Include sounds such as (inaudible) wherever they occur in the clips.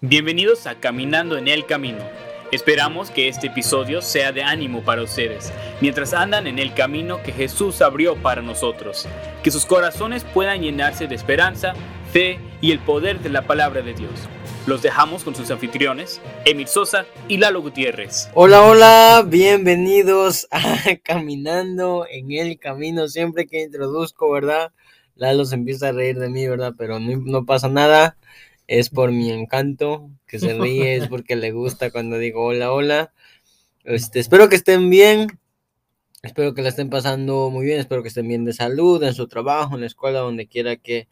Bienvenidos a Caminando en el Camino. Esperamos que este episodio sea de ánimo para ustedes, mientras andan en el camino que Jesús abrió para nosotros. Que sus corazones puedan llenarse de esperanza, fe y el poder de la palabra de Dios. Los dejamos con sus anfitriones, Emil Sosa y Lalo Gutiérrez. Hola, hola, bienvenidos a (laughs) Caminando en el Camino. Siempre que introduzco, ¿verdad? Lalo se empieza a reír de mí, ¿verdad? Pero no, no pasa nada es por mi encanto, que se ríe, es porque le gusta cuando digo hola, hola. Este, espero que estén bien, espero que la estén pasando muy bien, espero que estén bien de salud, en su trabajo, en la escuela, donde quiera que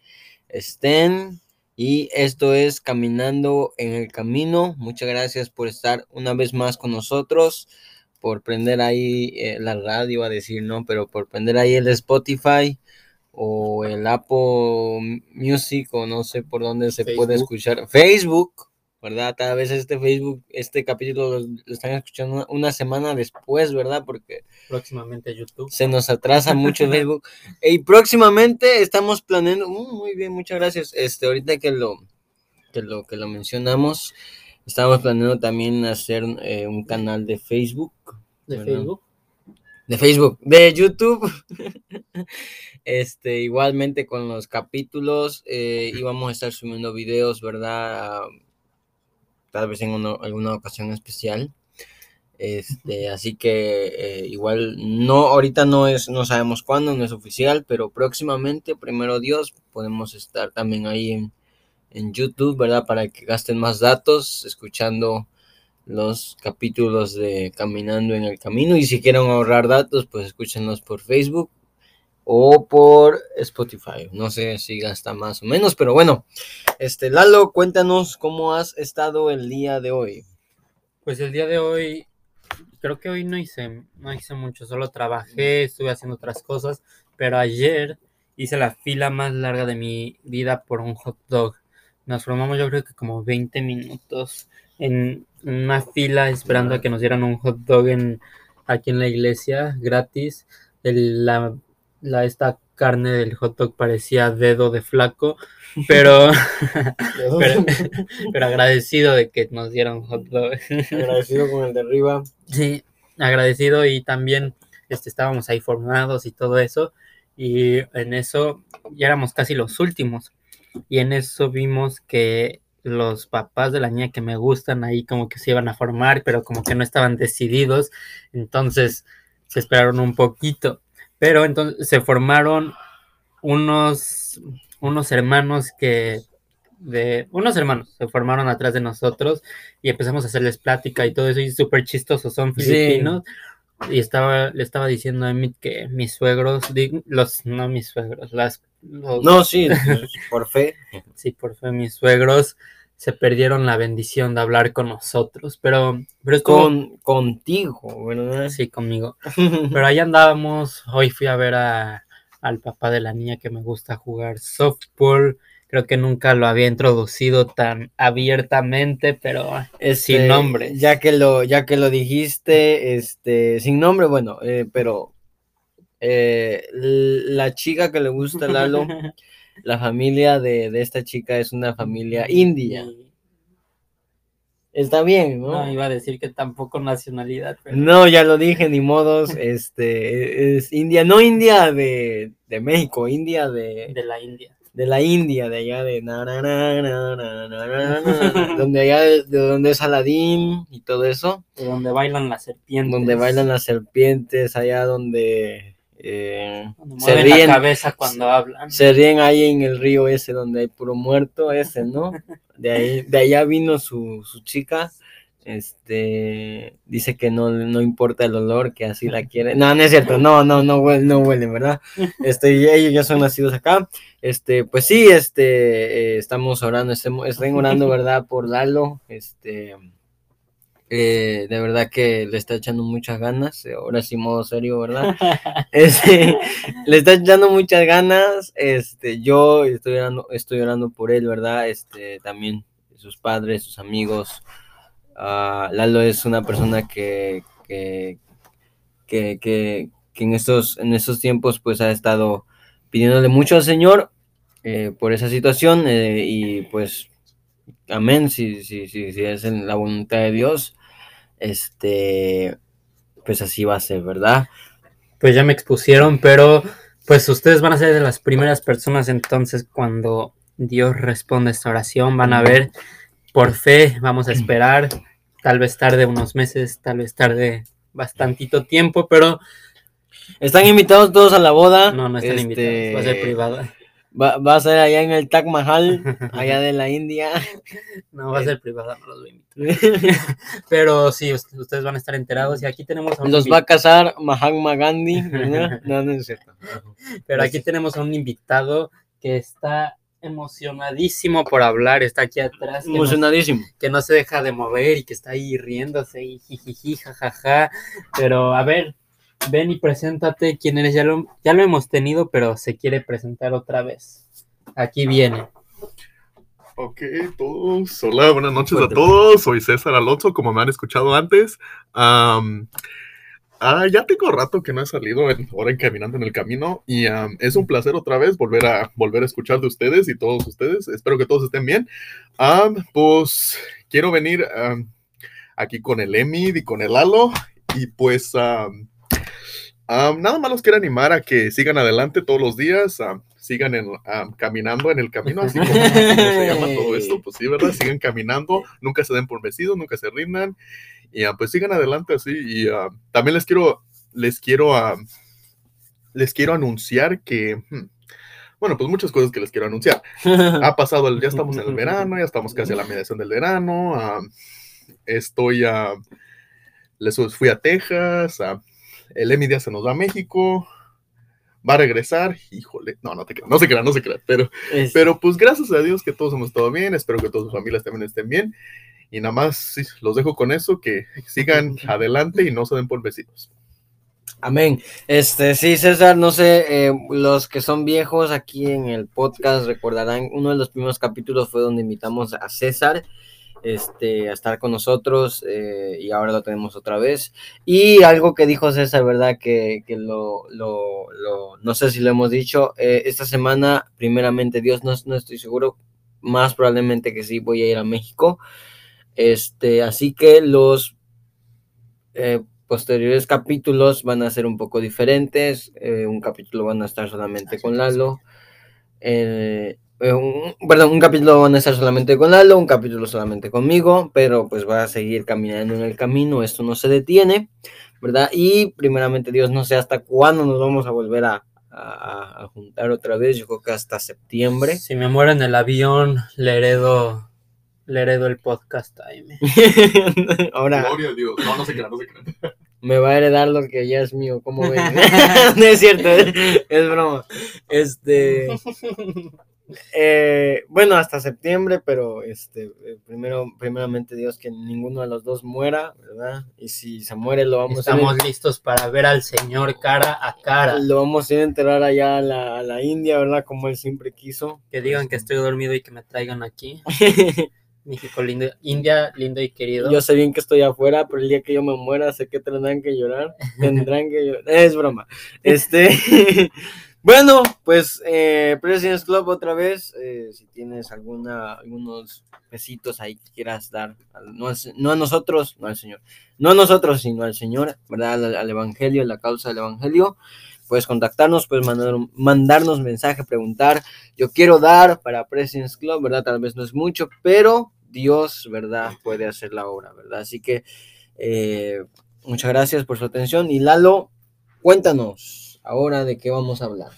estén. Y esto es Caminando en el Camino. Muchas gracias por estar una vez más con nosotros, por prender ahí eh, la radio, a decir, ¿no? Pero por prender ahí el Spotify o el Apple Music o no sé por dónde se puede escuchar. Facebook, ¿verdad? Tal vez este Facebook, este capítulo lo, están escuchando una, semana después, ¿verdad? Porque próximamente YouTube. Se nos atrasa mucho Facebook. (laughs) Y próximamente estamos planeando, uh, muy bien, muchas gracias. Este, ahorita que lo, que lo, que lo mencionamos, estamos planeando también hacer eh, un canal de Facebook. ¿De Facebook? De Facebook, de YouTube. (laughs) Este, igualmente con los capítulos, eh, íbamos a estar subiendo videos, ¿verdad? Tal vez en alguna ocasión especial. Este, así que eh, igual no, ahorita no es, no sabemos cuándo, no es oficial, pero próximamente, primero Dios, podemos estar también ahí en, en YouTube, ¿verdad? Para que gasten más datos, escuchando los capítulos de Caminando en el Camino. Y si quieren ahorrar datos, pues escúchenlos por Facebook o por Spotify. No sé si gasta más o menos, pero bueno. Este, Lalo, cuéntanos cómo has estado el día de hoy. Pues el día de hoy, creo que hoy no hice, no hice mucho, solo trabajé, estuve haciendo otras cosas, pero ayer hice la fila más larga de mi vida por un hot dog. Nos formamos yo creo que como 20 minutos en una fila esperando a que nos dieran un hot dog en, aquí en la iglesia gratis. El, la la, esta carne del hot dog parecía dedo de flaco, pero, (laughs) (laughs) pero, agradecido de que nos dieron hot dog. Agradecido con el de arriba. Sí, agradecido y también este, estábamos ahí formados y todo eso. Y en eso ya éramos casi los últimos. Y en eso vimos que los papás de la niña que me gustan ahí como que se iban a formar, pero como que no estaban decididos. Entonces se esperaron un poquito. Pero entonces se formaron unos, unos hermanos que de unos hermanos se formaron atrás de nosotros y empezamos a hacerles plática y todo eso y súper chistosos, son filipinos. Y estaba, le estaba diciendo a Emmett que mis suegros, los, no mis suegros, las... no, sí, (laughs) por fe. Sí, por fe, mis suegros se perdieron la bendición de hablar con nosotros, pero, pero es con contigo, ¿verdad? Sí, conmigo. (laughs) pero ahí andábamos, hoy fui a ver a, al papá de la niña que me gusta jugar softball, creo que nunca lo había introducido tan abiertamente, pero es sin este, nombre. Ya que lo, ya que lo dijiste, este, sin nombre, bueno, eh, pero eh, la chica que le gusta Lalo (laughs) la familia de, esta chica es una familia india. Está bien, ¿no? No, iba a decir que tampoco nacionalidad. No, ya lo dije, ni modos, este, es India, no India de, México, India de... De la India. De la India, de allá de... donde allá, de, donde es Aladín y todo eso. De donde bailan las serpientes. Donde bailan las serpientes, allá donde eh, se ríen, la cabeza cuando hablan. Se ríen ahí en el río ese donde hay puro muerto, ese, ¿no? De ahí, de allá vino su, su chica. Este dice que no, no importa el olor, que así la quiere. No, no es cierto, no, no, no huele, no huele, ¿verdad? Este, ellos ya son nacidos acá. Este, pues sí, este, eh, estamos orando, estamos, están orando, ¿verdad? Por Lalo, este, eh, de verdad que le está echando muchas ganas, eh, ahora sí modo serio, ¿verdad? (laughs) Este, le está echando muchas ganas, este, yo estoy orando, estoy orando por él, ¿verdad? Este, también sus padres, sus amigos. Uh, Lalo es una persona que, que, que, que, en, estos, en estos tiempos pues ha estado pidiéndole mucho al Señor eh, por esa situación y pues amén, si, si, si, si es en la voluntad de Dios, este, pues así va a ser, ¿verdad? Pues ya me expusieron, pero pues ustedes van a ser de las primeras personas entonces cuando Dios responde esta oración, van a ver por fe, vamos a esperar, tal vez tarde unos meses, tal vez tarde bastantito tiempo, pero Están invitados todos a la boda. no, no están este, invitados, va a ser privada. Va, va a ser allá en el Taj Mahal, (laughs) allá de la India. No, va a ser privada, no los voy a invitar. Pero sí, us- ustedes van a estar enterados y aquí tenemos a un, Los va a casar Mahatma Gandhi. ¿verdad? (laughs) No, no es cierto. pero aquí tenemos a un invitado que está emocionadísimo por hablar, está aquí atrás, que no, Emocionadísimo. que no se deja de mover y que está ahí riéndose y jijiji, jajaja. Pero a ver, ven y preséntate quién eres, ya lo, ya lo hemos tenido, pero se quiere presentar otra vez. Aquí viene. Ok, todos. Hola, buenas noches a todos. Soy César Alonso, como me han escuchado antes. Ah, ya tengo rato que no he salido en, ahora en Caminando en el Camino y am, es un placer otra vez volver a, volver a escuchar de ustedes y todos ustedes. Espero que todos estén bien. Am, pues quiero venir aquí con el Emid y con el Lalo y pues am, nada más los quiero animar a que sigan adelante todos los días. am, sigan en, am, caminando en el camino, así como, (laughs) como se llama todo esto, pues sí, ¿verdad? (laughs) Sigan caminando, nunca se den por vencidos, nunca se rindan, y pues sigan adelante así, y ah, también les quiero, les quiero, ah, les quiero anunciar que, hmm, bueno, pues muchas cosas que les quiero anunciar. Ha pasado, el, ya estamos en el verano, ya estamos casi a la mediación del verano, estoy, a les fui a Texas, ah, el Emi ya se nos va a México, va a regresar, híjole, no, no te creas, no se crean, no se crean, pero Es- pero pues gracias a Dios que todos hemos estado bien, espero que todas sus familias también estén bien. Y nada más sí, los dejo con eso, que sigan (laughs) adelante y no se den por vecinos. Amén. Este, sí, César, no sé, eh, los que son viejos aquí en el podcast recordarán, uno de los primeros capítulos fue donde invitamos a César este, a estar con nosotros eh, y ahora lo tenemos otra vez. Y algo que dijo César, ¿verdad? Que, que lo, lo, lo- no sé si lo hemos dicho, eh, esta semana, primeramente Dios, no, no estoy seguro, más probablemente que sí, voy a ir a México. Este, así que los eh, posteriores capítulos van a ser un poco diferentes. eh, un capítulo van a estar solamente con Lalo. eh, eh, un, perdón, un capítulo van a estar solamente con Lalo, un capítulo solamente conmigo, pero pues va a seguir caminando en el camino, esto no se detiene, ¿verdad? Y primeramente Dios, no sé hasta cuándo nos vamos a volver a, a- a juntar otra vez, yo creo que hasta septiembre. Si me muero en el avión, le heredo, le heredo el podcast a. (laughs) Ahora Gloria a Dios. No, no se crean, no se crean. me va a heredar lo que ya es mío, ¿cómo ven? (laughs) (laughs) no es cierto, es, es broma. Este, eh, bueno, hasta septiembre, pero este, eh, primero, primeramente Dios que ninguno de los dos muera, ¿verdad? Y si se muere lo vamos Estamos a ir, listos para ver al Señor cara a cara. lo vamos a ir a enterrar allá a la, a la India, ¿verdad? Como él siempre quiso. Que digan que estoy dormido y que me traigan aquí. (laughs) México lindo, India lindo y querido. Yo sé bien que estoy afuera, pero el día que yo me muera, sé que tendrán que llorar. (laughs) Tendrán que llorar. Es broma. Este. (laughs) bueno, pues, eh, President's Club otra vez. eh, si tienes alguna, algunos pesitos ahí que quieras dar. No, al no a nosotros, no al Señor. No a nosotros, sino al Señor, ¿verdad? Al, Evangelio, a la causa del Evangelio. Puedes contactarnos, puedes mandarnos mensaje, preguntar. Yo quiero dar para President's Club, ¿verdad? Tal vez no es mucho, pero Dios, ¿verdad? Puede hacer la obra, ¿verdad? Así que eh, muchas gracias por su atención. Y Lalo, cuéntanos ahora de qué vamos a hablar.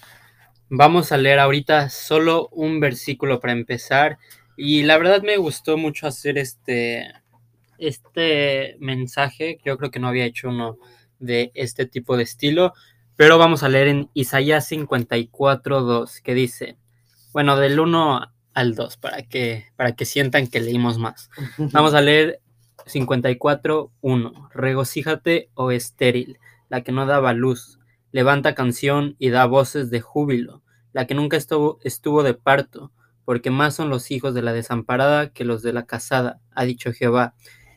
Vamos a leer ahorita solo un versículo para empezar. Y la verdad me gustó mucho hacer este, este mensaje. Yo creo que no había hecho uno de este tipo de estilo. Pero vamos a leer en Isaías 54.2, que dice, bueno, del 1 al 2, para que, para que sientan que leímos más. (laughs) Vamos a leer 54.1. Regocíjate, oh estéril, la que no daba luz. Levanta canción y da voces de júbilo, la que nunca estuvo, estuvo de parto, porque más son los hijos de la desamparada que los de la casada, ha dicho Jehová.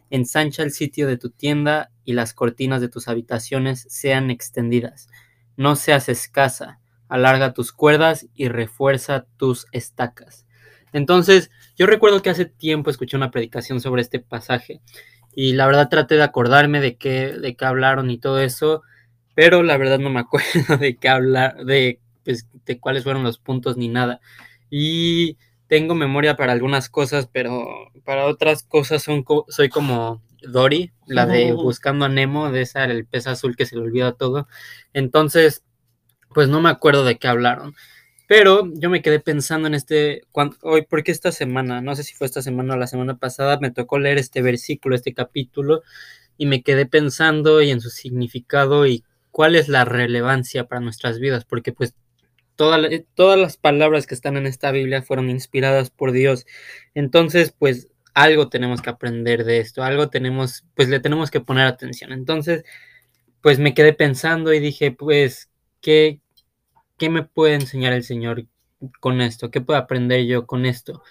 Ensancha el sitio de tu tienda y las cortinas de tus habitaciones sean extendidas. No seas escasa, alarga tus cuerdas y refuerza tus estacas. Entonces, yo recuerdo que hace tiempo escuché una predicación sobre este pasaje y la verdad traté de acordarme de qué, de qué hablaron y todo eso, pero la verdad no me acuerdo (laughs) de qué hablar, de, pues, de cuáles fueron los puntos ni nada. Y tengo memoria para algunas cosas, pero para otras cosas son soy como Dory, la de Buscando a Nemo, de esa el pez azul que se le olvida todo. Entonces, pues no me acuerdo de qué hablaron. Pero yo me quedé pensando en este, hoy, porque esta semana, no sé si fue esta semana o la semana pasada, me tocó leer este versículo, este capítulo, y me quedé pensando y en su significado y cuál es la relevancia para nuestras vidas, porque pues todas las palabras que están en esta Biblia fueron inspiradas por Dios. Entonces, pues algo tenemos que aprender de esto, algo tenemos, pues le tenemos que poner atención. Entonces, pues me quedé pensando y dije, pues, ¿qué, ¿qué me puede enseñar el Señor con esto? ¿Qué puedo aprender yo con esto?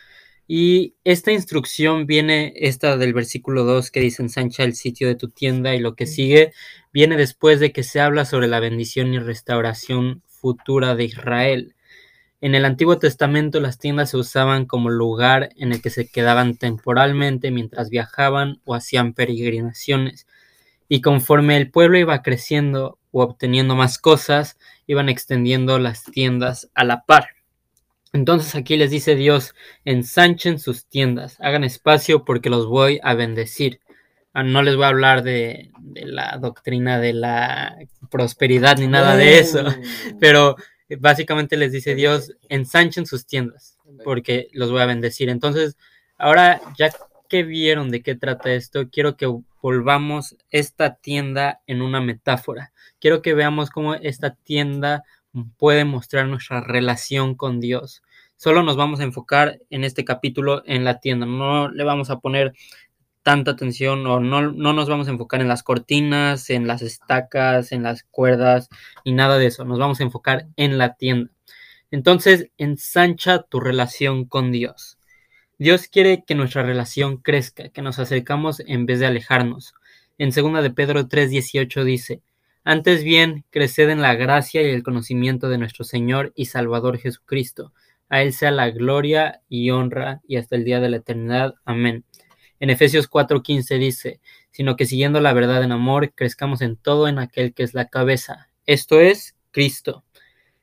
Y esta instrucción viene, esta del versículo 2 que dice ensancha el sitio de tu tienda y lo que sigue, viene después de que se habla sobre la bendición y restauración futura de Israel. En el Antiguo Testamento las tiendas se usaban como lugar en el que se quedaban temporalmente mientras viajaban o hacían peregrinaciones. Y conforme el pueblo iba creciendo o obteniendo más cosas, iban extendiendo las tiendas a la par. Entonces aquí les dice Dios, ensanchen sus tiendas, hagan espacio porque los voy a bendecir. Ah, no les voy a hablar de, la doctrina de la prosperidad ni nada de eso, (laughs) pero básicamente les dice Dios, ensanchen sus tiendas porque los voy a bendecir. Entonces, ahora ya que vieron de qué trata esto, quiero que volvamos esta tienda en una metáfora. Quiero que veamos cómo esta tienda puede mostrar nuestra relación con Dios. Solo nos vamos a enfocar en este capítulo en la tienda. No le vamos a poner tanta atención o no, no nos vamos a enfocar en las cortinas, en las estacas, en las cuerdas y nada de eso. Nos vamos a enfocar en la tienda. Entonces, ensancha tu relación con Dios. Dios quiere que nuestra relación crezca, que nos acercamos en vez de alejarnos. En 2 de Pedro 3:18 dice, antes bien, creced en la gracia y el conocimiento de nuestro Señor y Salvador Jesucristo. A Él sea la gloria y honra y hasta el día de la eternidad. Amén. En Efesios 4:15 dice, sino que siguiendo la verdad en amor, crezcamos en todo en aquel que es la cabeza, esto es Cristo.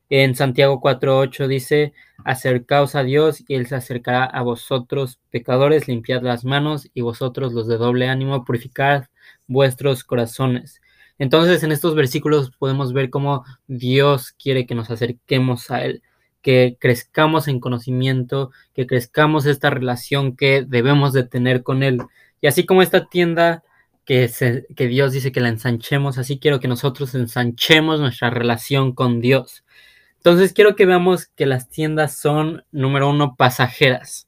En Santiago 4.8 dice, acercaos a Dios y Él se acercará a vosotros, pecadores, limpiad las manos y vosotros los de doble ánimo, purificad vuestros corazones. Entonces en estos versículos podemos ver cómo Dios quiere que nos acerquemos a Él, que crezcamos en conocimiento, que crezcamos esta relación que debemos de tener con Él. Y así como esta tienda que, que Dios dice que la ensanchemos, así quiero que nosotros ensanchemos nuestra relación con Dios. Entonces quiero que veamos que las tiendas son, número uno, pasajeras.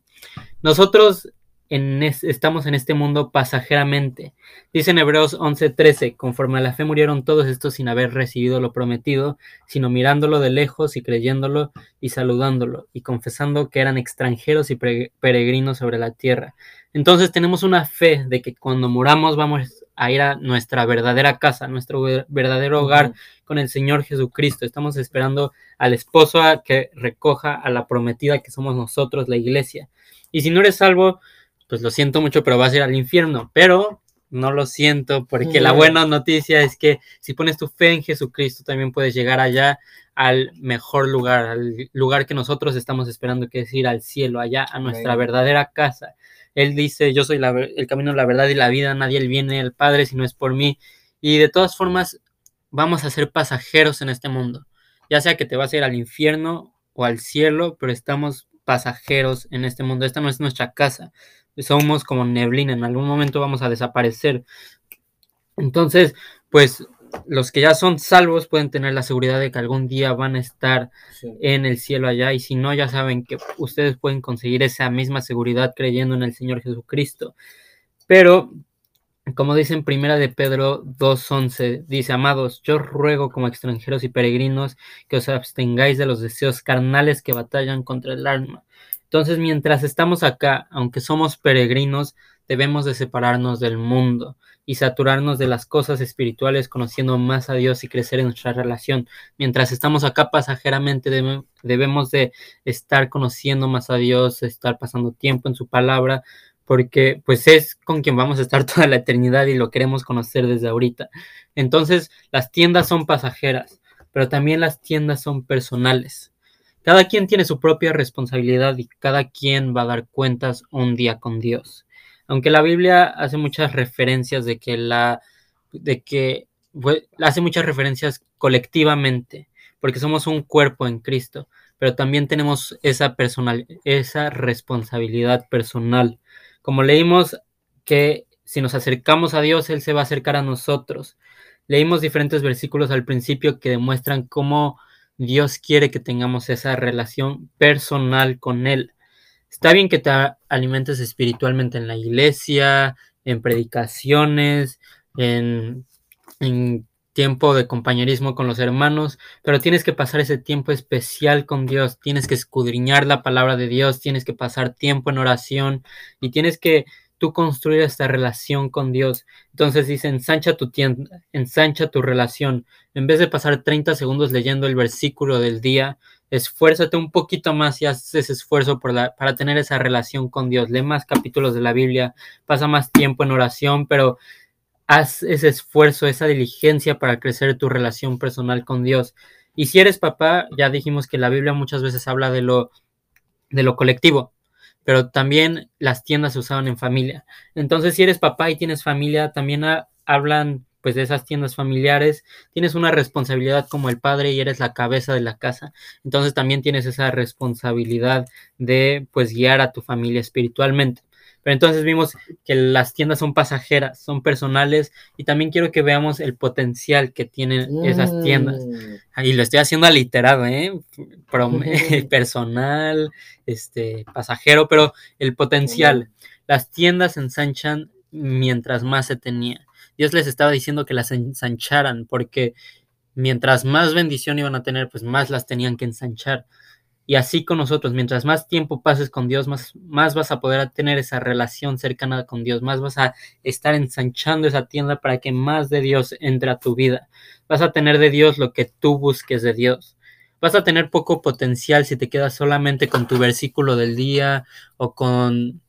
Nosotros estamos en este mundo pasajeramente. Dice en Hebreos 11:13, conforme a la fe murieron todos estos sin haber recibido lo prometido, sino mirándolo de lejos y creyéndolo y saludándolo y confesando que eran extranjeros y peregrinos sobre la tierra. Entonces tenemos una fe de que cuando muramos vamos a ir a nuestra verdadera casa, nuestro verdadero hogar con el Señor Jesucristo. Estamos esperando al esposo a que recoja a la prometida que somos nosotros, la iglesia. Y si no eres salvo, pues lo siento mucho, pero vas a ir al infierno. Pero no lo siento, porque la buena noticia es que si pones tu fe en Jesucristo, también puedes llegar allá al mejor lugar, al lugar que nosotros estamos esperando, que es ir al cielo, allá a nuestra verdadera casa. Él dice, yo soy el camino, la verdad y la vida, nadie viene al Padre si no es por mí. Y de todas formas, vamos a ser pasajeros en este mundo. Ya sea que te vas a ir al infierno o al cielo, pero estamos pasajeros en este mundo. Esta no es nuestra casa. Somos como neblina, en algún momento vamos a desaparecer. Entonces, pues los que ya son salvos pueden tener la seguridad de que algún día van a estar en el cielo allá y si no ya saben que ustedes pueden conseguir esa misma seguridad creyendo en el Señor Jesucristo. Pero como dice en primera de Pedro 2.11, dice, amados, yo ruego como extranjeros y peregrinos que os abstengáis de los deseos carnales que batallan contra el alma. Entonces, mientras estamos acá, aunque somos peregrinos, debemos de separarnos del mundo y saturarnos de las cosas espirituales, conociendo más a Dios y crecer en nuestra relación. Mientras estamos acá pasajeramente, debemos de estar conociendo más a Dios, estar pasando tiempo en su palabra, porque pues es con quien vamos a estar (laughs) toda la eternidad y lo queremos conocer desde ahorita. Entonces, las tiendas son pasajeras, pero también las tiendas son personales. Cada quien tiene su propia responsabilidad y cada quien va a dar cuentas un día con Dios. Aunque la Biblia hace muchas referencias de que la de que hace muchas referencias colectivamente, porque somos un cuerpo en Cristo, pero también tenemos esa personal esa responsabilidad personal. Como leímos que si nos acercamos a Dios, él se va a acercar a nosotros. Leímos diferentes versículos al principio que demuestran cómo Dios quiere que tengamos esa relación personal con Él. Está bien que te alimentes espiritualmente en la iglesia, en predicaciones, en, tiempo de compañerismo con los hermanos, pero tienes que pasar ese tiempo especial con Dios, tienes que escudriñar la palabra de Dios, tienes que pasar tiempo en oración y tienes que tú construir esta relación con Dios. Entonces dice, ensancha tu tienda, ensancha tu relación. En vez de pasar 30 segundos leyendo el versículo del día, esfuérzate un poquito más y haz ese esfuerzo para tener esa relación con Dios. Lee más capítulos de la Biblia, pasa más tiempo en oración, pero haz ese esfuerzo, esa diligencia para crecer tu relación personal con Dios. Y si eres papá, ya dijimos que la Biblia muchas veces habla de lo, de lo colectivo pero también las tiendas se usaban en familia. Entonces, si eres papá y tienes familia, también hablan pues de esas tiendas familiares, tienes una responsabilidad como el padre y eres la cabeza de la casa. Entonces también tienes esa responsabilidad de pues guiar a tu familia espiritualmente. Pero entonces vimos que las tiendas son pasajeras, son personales y también quiero que veamos el potencial que tienen esas tiendas. Mm. Y lo estoy haciendo aliterado, ¿eh? (laughs) personal, este, pasajero, pero el potencial. Las tiendas ensanchan mientras más se tenía. Dios les estaba diciendo que las ensancharan porque mientras más bendición iban a tener, pues más las tenían que ensanchar. Y así con nosotros, mientras más tiempo pases con Dios, más, más vas a poder tener esa relación cercana con Dios, más vas a estar ensanchando esa tienda para que más de Dios entre a tu vida. Vas a tener de Dios lo que tú busques de Dios. Vas a tener poco potencial si te quedas solamente con tu versículo del día o con,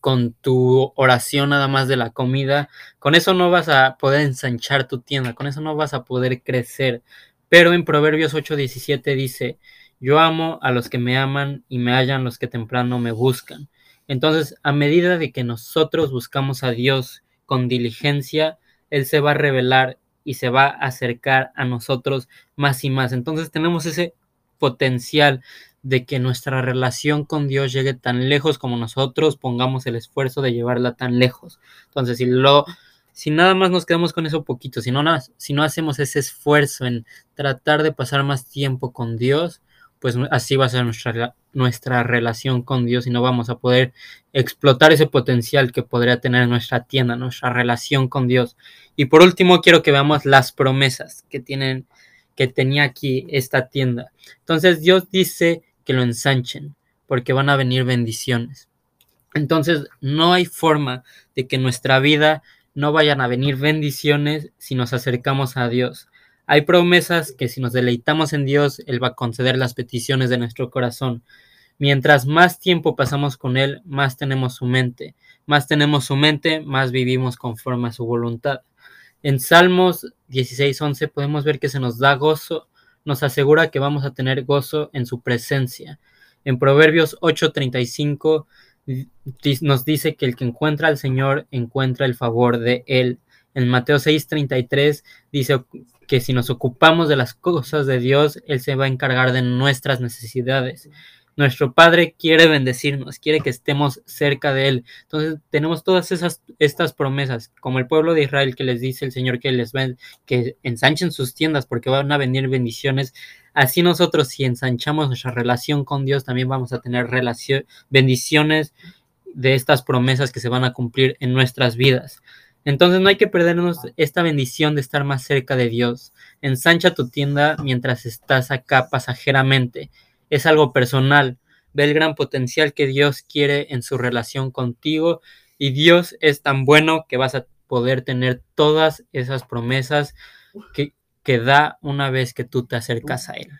con tu oración nada más de la comida. Con eso no vas a poder ensanchar tu tienda, con eso no vas a poder crecer. Pero en Proverbios 8:17 dice, yo amo a los que me aman y me hallan los que temprano me buscan. Entonces, a medida de que nosotros buscamos a Dios con diligencia, Él se va a revelar y se va a acercar a nosotros más y más. Entonces tenemos ese potencial de que nuestra relación con Dios llegue tan lejos como nosotros pongamos el esfuerzo de llevarla tan lejos. Entonces, si lo si nada más nos quedamos con eso poquito, si no, si no hacemos ese esfuerzo en tratar de pasar más tiempo con Dios, pues así va a ser nuestra, nuestra relación con Dios y no vamos a poder explotar ese potencial que podría tener nuestra tienda, nuestra relación con Dios. Y por último, quiero que veamos las promesas que tienen, que tenía aquí esta tienda. Entonces Dios dice que lo ensanchen, porque van a venir bendiciones. Entonces, no hay forma de que en nuestra vida no vayan a venir bendiciones si nos acercamos a Dios. Hay promesas que si nos deleitamos en Dios, Él va a conceder las peticiones de nuestro corazón. Mientras más tiempo pasamos con Él, más tenemos su mente. Más tenemos su mente, más vivimos conforme a su voluntad. En Salmos 16:11 podemos ver que se nos da gozo, nos asegura que vamos a tener gozo en su presencia. En Proverbios 8:35 nos dice que el que encuentra al Señor encuentra el favor de Él. En Mateo 6:33 dice que si nos ocupamos de las cosas de Dios, Él se va a encargar de nuestras necesidades. Nuestro Padre quiere bendecirnos, quiere que estemos cerca de Él. Entonces tenemos todas esas estas promesas, como el pueblo de Israel que les dice el Señor que les ven, que ensanchen sus tiendas porque van a venir bendiciones. Así nosotros si ensanchamos nuestra relación con Dios, también vamos a tener bendiciones de estas promesas que se van a cumplir en nuestras vidas. Entonces no hay que perdernos esta bendición de estar más cerca de Dios. Ensancha tu tienda mientras estás acá pasajeramente. Es algo personal. Ve el gran potencial que Dios quiere en su relación contigo y Dios es tan bueno que vas a poder tener todas esas promesas que, que da una vez que tú te acercas a Él.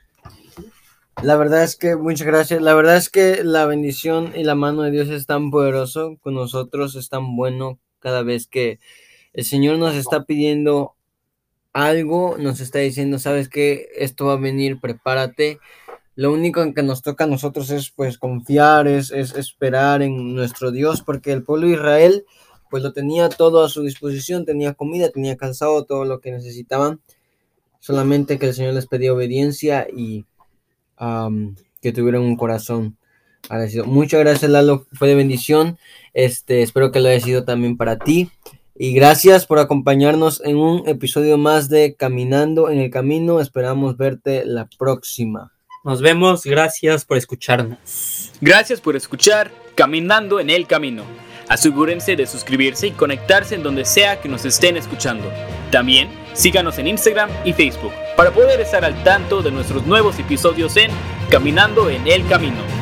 La verdad es que, muchas gracias. La verdad es que la bendición y la mano de Dios es tan poderoso con nosotros, es tan bueno cada vez que el Señor nos está pidiendo algo, nos está diciendo, sabes que esto va a venir, prepárate. Lo único en que nos toca a nosotros es pues confiar, es, es esperar en nuestro Dios, porque el pueblo de Israel pues lo tenía todo a su disposición, tenía comida, tenía calzado, todo lo que necesitaban, solamente que el Señor les pedía obediencia y que tuvieran un corazón agradecido. Muchas gracias Lalo, fue de bendición, este, espero que lo haya sido también para ti. Y gracias por acompañarnos en un episodio más de Caminando en el Camino. Esperamos verte la próxima. Nos vemos, gracias por escucharnos. Gracias por escuchar Caminando en el Camino. Asegúrense de suscribirse y conectarse en donde sea que nos estén escuchando. También síganos en Instagram y Facebook para poder estar al tanto de nuestros nuevos episodios en Caminando en el Camino.